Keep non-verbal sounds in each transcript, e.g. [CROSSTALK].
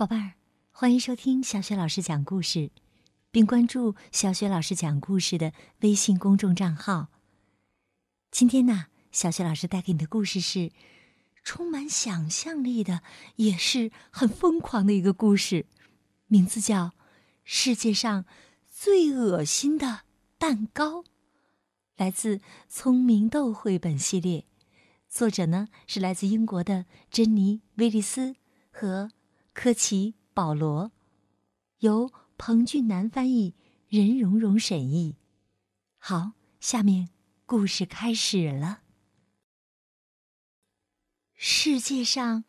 宝贝儿，欢迎收听小雪老师讲故事，并关注小雪老师讲故事的微信公众账号。今天呢，小雪老师带给你的故事是充满想象力的，也是很疯狂的一个故事，名字叫《世界上最恶心的蛋糕》，来自《聪明豆》绘本系列，作者呢是来自英国的珍妮·威利斯和。科奇·保罗，由彭俊南翻译，任蓉蓉审译。好，下面故事开始了。世界上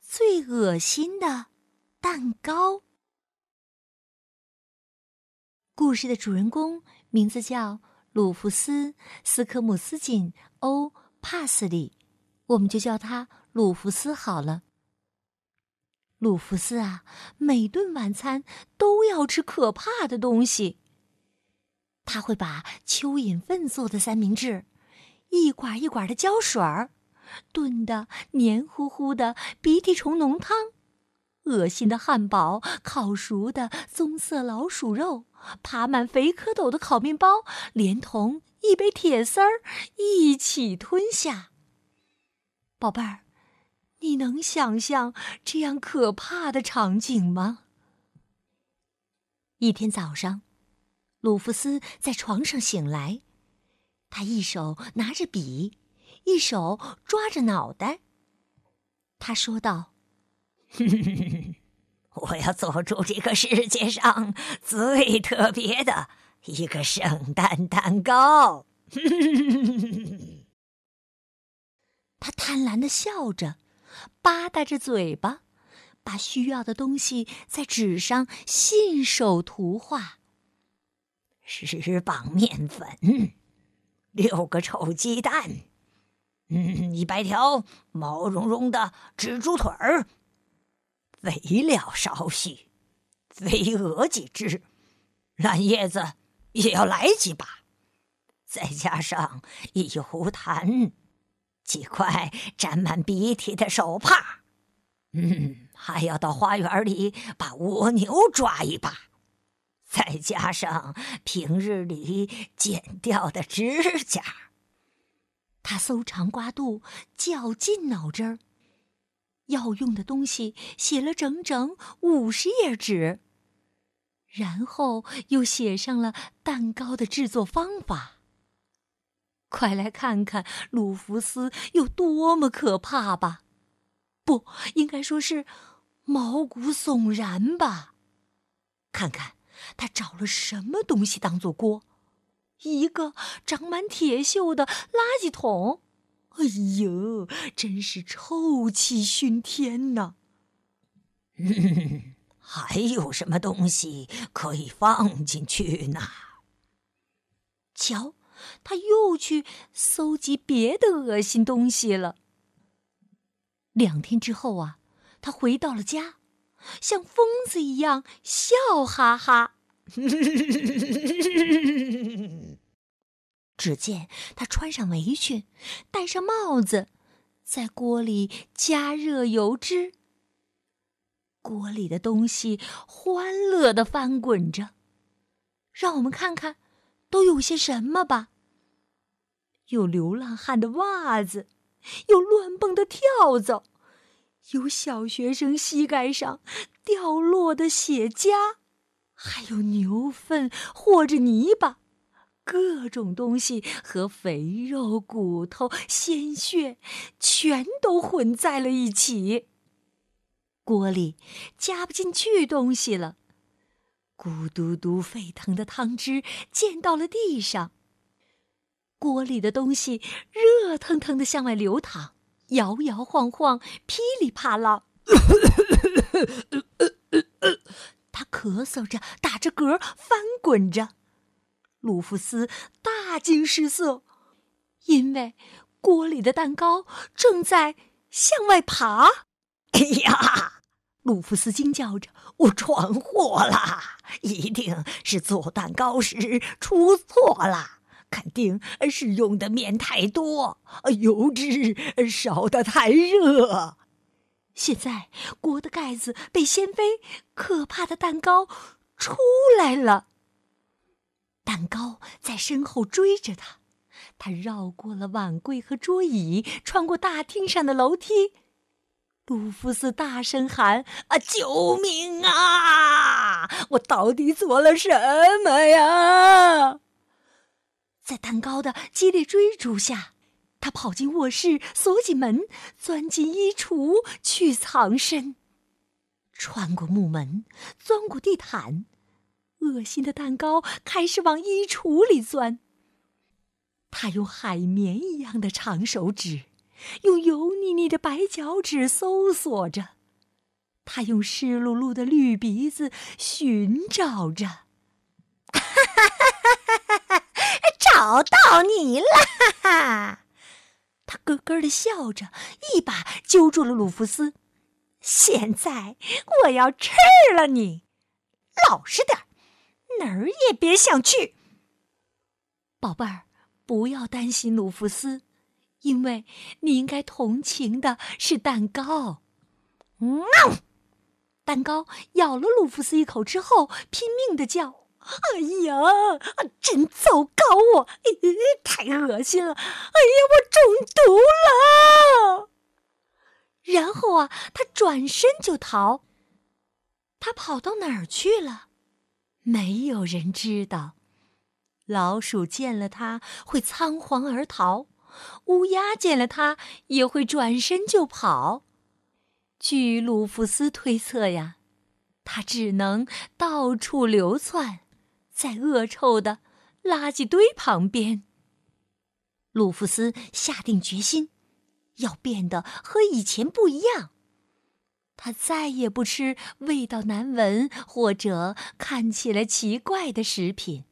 最恶心的蛋糕。故事的主人公名字叫鲁弗斯·斯科姆斯锦·欧·帕斯利，我们就叫他鲁弗斯好了。鲁弗斯啊，每顿晚餐都要吃可怕的东西。他会把蚯蚓粪做的三明治，一管一管的胶水儿，炖的黏糊糊的鼻涕虫浓汤，恶心的汉堡，烤熟的棕色老鼠肉，爬满肥蝌蚪的烤面包，连同一杯铁丝儿一起吞下。宝贝儿。你能想象这样可怕的场景吗？一天早上，鲁弗斯在床上醒来，他一手拿着笔，一手抓着脑袋。他说道：“ [LAUGHS] 我要做出这个世界上最特别的一个圣诞蛋糕。[LAUGHS] ”他贪婪的笑着。吧嗒着嘴巴，把需要的东西在纸上信手涂画。十磅面粉，六个臭鸡蛋，嗯，一百条毛茸茸的蜘蛛腿儿，肥料少许，飞蛾几只，烂叶子也要来几把，再加上一壶痰。几块沾满鼻涕的手帕，嗯，还要到花园里把蜗牛抓一把，再加上平日里剪掉的指甲。他搜肠刮肚，绞尽脑汁儿，要用的东西写了整整五十页纸，然后又写上了蛋糕的制作方法。快来看看鲁弗斯有多么可怕吧！不应该说是毛骨悚然吧？看看他找了什么东西当做锅？一个长满铁锈的垃圾桶！哎呦，真是臭气熏天呐！[LAUGHS] 还有什么东西可以放进去呢？瞧。他又去搜集别的恶心东西了。两天之后啊，他回到了家，像疯子一样笑哈哈。[LAUGHS] 只见他穿上围裙，戴上帽子，在锅里加热油脂。锅里的东西欢乐的翻滚着。让我们看看，都有些什么吧。有流浪汉的袜子，有乱蹦的跳蚤，有小学生膝盖上掉落的血痂，还有牛粪或者泥巴，各种东西和肥肉、骨头、鲜血全都混在了一起。锅里加不进去东西了，咕嘟嘟沸腾的汤汁溅到了地上。锅里的东西热腾腾的向外流淌，摇摇晃晃，噼里啪啦。他咳嗽着，打着嗝，翻滚着。鲁弗斯大惊失色，因为锅里的蛋糕正在向外爬。哎 [LAUGHS] 呀！鲁弗斯惊叫着：“我闯祸了！一定是做蛋糕时出错了。”肯定是用的面太多，油脂烧得太热。现在锅的盖子被掀飞，可怕的蛋糕出来了。蛋糕在身后追着他，他绕过了碗柜和桌椅，穿过大厅上的楼梯。鲁夫斯大声喊：“啊，救命啊！我到底做了什么呀？”在蛋糕的激烈追逐下，他跑进卧室，锁紧门，钻进衣橱去藏身，穿过木门，钻过地毯。恶心的蛋糕开始往衣橱里钻。他用海绵一样的长手指，用油腻腻的白脚趾搜索着，他用湿漉漉的绿鼻子寻找着。哈哈哈哈哈哈！找到你了！哈哈！他咯咯的笑着，一把揪住了鲁弗斯。现在我要吃了你！老实点。哪儿也别想去，宝贝儿，不要担心鲁弗斯，因为你应该同情的是蛋糕。嗯，蛋糕咬了鲁弗斯一口之后，拼命的叫：“哎呀，真糟糕！我太恶心了！哎呀，我中毒了！”然后啊，他转身就逃。他跑到哪儿去了？没有人知道，老鼠见了他会仓皇而逃，乌鸦见了它也会转身就跑。据鲁弗斯推测呀，它只能到处流窜，在恶臭的垃圾堆旁边。鲁弗斯下定决心，要变得和以前不一样。他再也不吃味道难闻或者看起来奇怪的食品。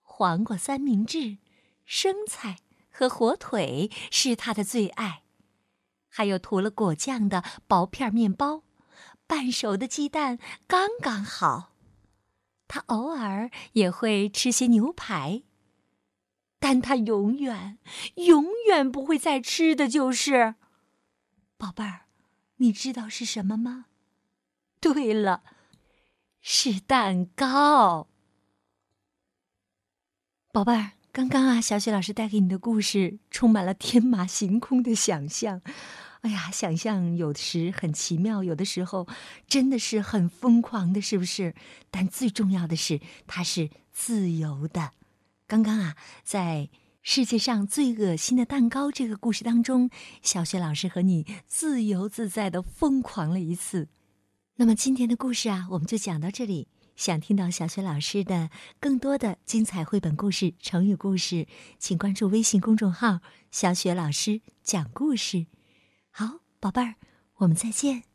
黄瓜三明治、生菜和火腿是他的最爱，还有涂了果酱的薄片面包，半熟的鸡蛋刚刚好。他偶尔也会吃些牛排，但他永远、永远不会再吃的就是，宝贝儿。你知道是什么吗？对了，是蛋糕。宝贝儿，刚刚啊，小雪老师带给你的故事充满了天马行空的想象。[LAUGHS] 哎呀，想象有时很奇妙，有的时候真的是很疯狂的，是不是？但最重要的是，它是自由的。刚刚啊，在。世界上最恶心的蛋糕这个故事当中，小雪老师和你自由自在的疯狂了一次。那么今天的故事啊，我们就讲到这里。想听到小雪老师的更多的精彩绘本故事、成语故事，请关注微信公众号“小雪老师讲故事”。好，宝贝儿，我们再见。